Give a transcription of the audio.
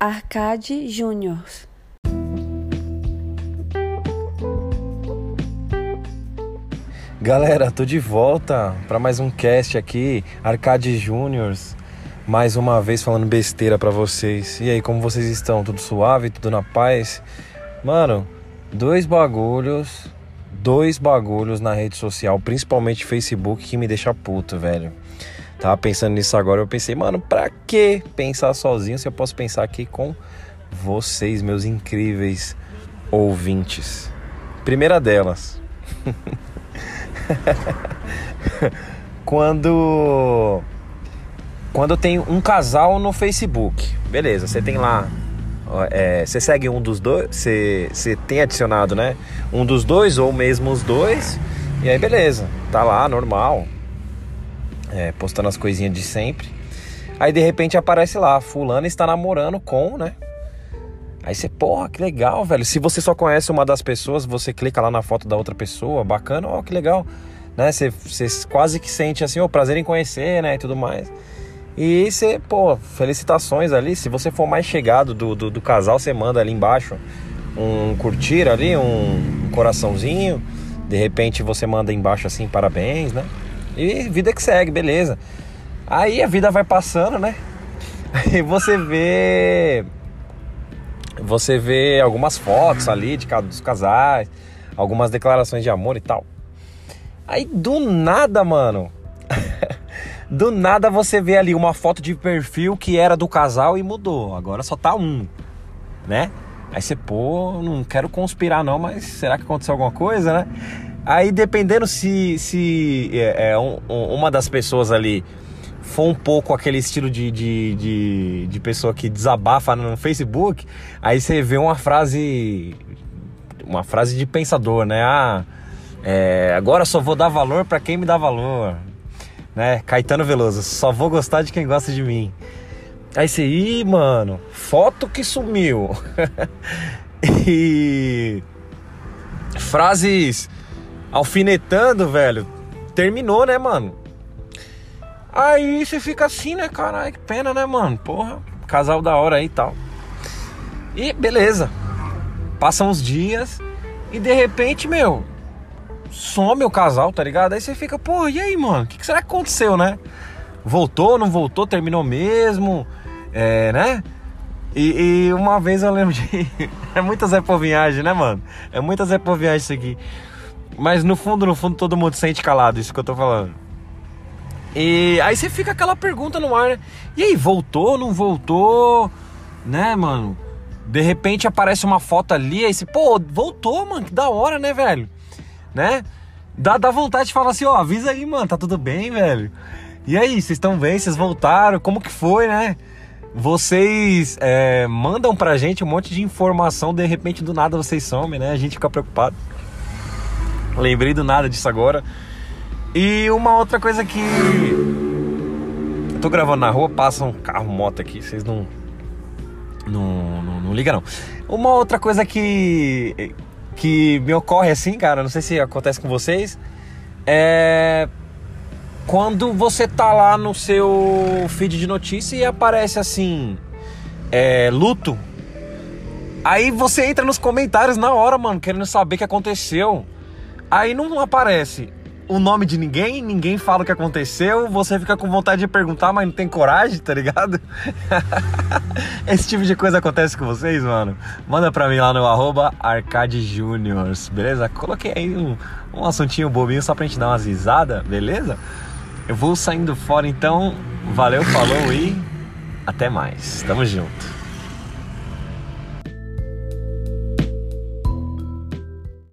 Arcade Júnior. Galera, tô de volta para mais um cast aqui, Arcade Júniors. Mais uma vez falando besteira para vocês. E aí, como vocês estão? Tudo suave? Tudo na paz? Mano, dois bagulhos, dois bagulhos na rede social, principalmente Facebook, que me deixa puto, velho. Tava pensando nisso agora, eu pensei, mano, pra que pensar sozinho se eu posso pensar aqui com vocês, meus incríveis ouvintes? Primeira delas. quando quando tem um casal no Facebook, beleza, você tem lá, é, você segue um dos dois, você, você tem adicionado, né? Um dos dois ou mesmo os dois, e aí beleza, tá lá, normal, é, postando as coisinhas de sempre. Aí de repente aparece lá, fulano está namorando com, né? Aí você, porra, que legal, velho. Se você só conhece uma das pessoas, você clica lá na foto da outra pessoa, bacana, ó, que legal. Né? Você, você quase que sente assim, o oh, prazer em conhecer, né? E tudo mais. E você, pô, felicitações ali. Se você for mais chegado do, do, do casal, você manda ali embaixo um curtir ali, um coraçãozinho. De repente você manda embaixo assim, parabéns, né? E vida que segue, beleza. Aí a vida vai passando, né? Aí você vê você vê algumas fotos ali de cada dos casais, algumas declarações de amor e tal. Aí do nada, mano, do nada você vê ali uma foto de perfil que era do casal e mudou. Agora só tá um, né? Aí você, pô, não quero conspirar não, mas será que aconteceu alguma coisa, né? Aí dependendo se, se é, é um, uma das pessoas ali for um pouco aquele estilo de, de, de, de, pessoa que desabafa no Facebook, aí você vê uma frase. Uma frase de pensador, né? Ah, é, agora só vou dar valor para quem me dá valor. Né? Caetano Veloso, só vou gostar de quem gosta de mim. Aí você, ih, mano, foto que sumiu. e. Frases alfinetando, velho. Terminou, né, mano? Aí você fica assim, né, caralho, que pena, né, mano? Porra, casal da hora aí e tal. E beleza. Passam uns dias e de repente, meu, some o casal, tá ligado? Aí você fica, pô, e aí, mano? O que, que, será que aconteceu, né? Voltou, não voltou, terminou mesmo, é, né? E, e uma vez eu lembro de. é muita Zé Povinhagem, né, mano? É muita Zé Povinhagem isso aqui. Mas no fundo, no fundo, todo mundo sente calado, isso que eu tô falando. E aí você fica aquela pergunta no ar, né? E aí, voltou, não voltou? Né, mano? De repente aparece uma foto ali, aí você, pô, voltou, mano, que da hora, né, velho? Né? Dá, dá vontade de falar assim, ó, avisa aí, mano, tá tudo bem, velho? E aí, vocês estão bem? Vocês voltaram? Como que foi, né? Vocês é, mandam pra gente um monte de informação, de repente do nada vocês somem, né? A gente fica preocupado. Lembrei do nada disso agora. E uma outra coisa que. Eu tô gravando na rua, passa um carro, moto aqui, vocês não. Não, não, não ligam não. Uma outra coisa que. que me ocorre assim, cara, não sei se acontece com vocês. É. Quando você tá lá no seu feed de notícia e aparece assim. É, luto. Aí você entra nos comentários na hora, mano, querendo saber o que aconteceu. Aí não aparece o nome de ninguém, ninguém fala o que aconteceu, você fica com vontade de perguntar, mas não tem coragem, tá ligado? Esse tipo de coisa acontece com vocês, mano? Manda pra mim lá no arroba Juniors, beleza? Coloquei aí um, um assuntinho bobinho só pra gente dar umas risadas, beleza? Eu vou saindo fora então, valeu, falou e até mais. Tamo junto.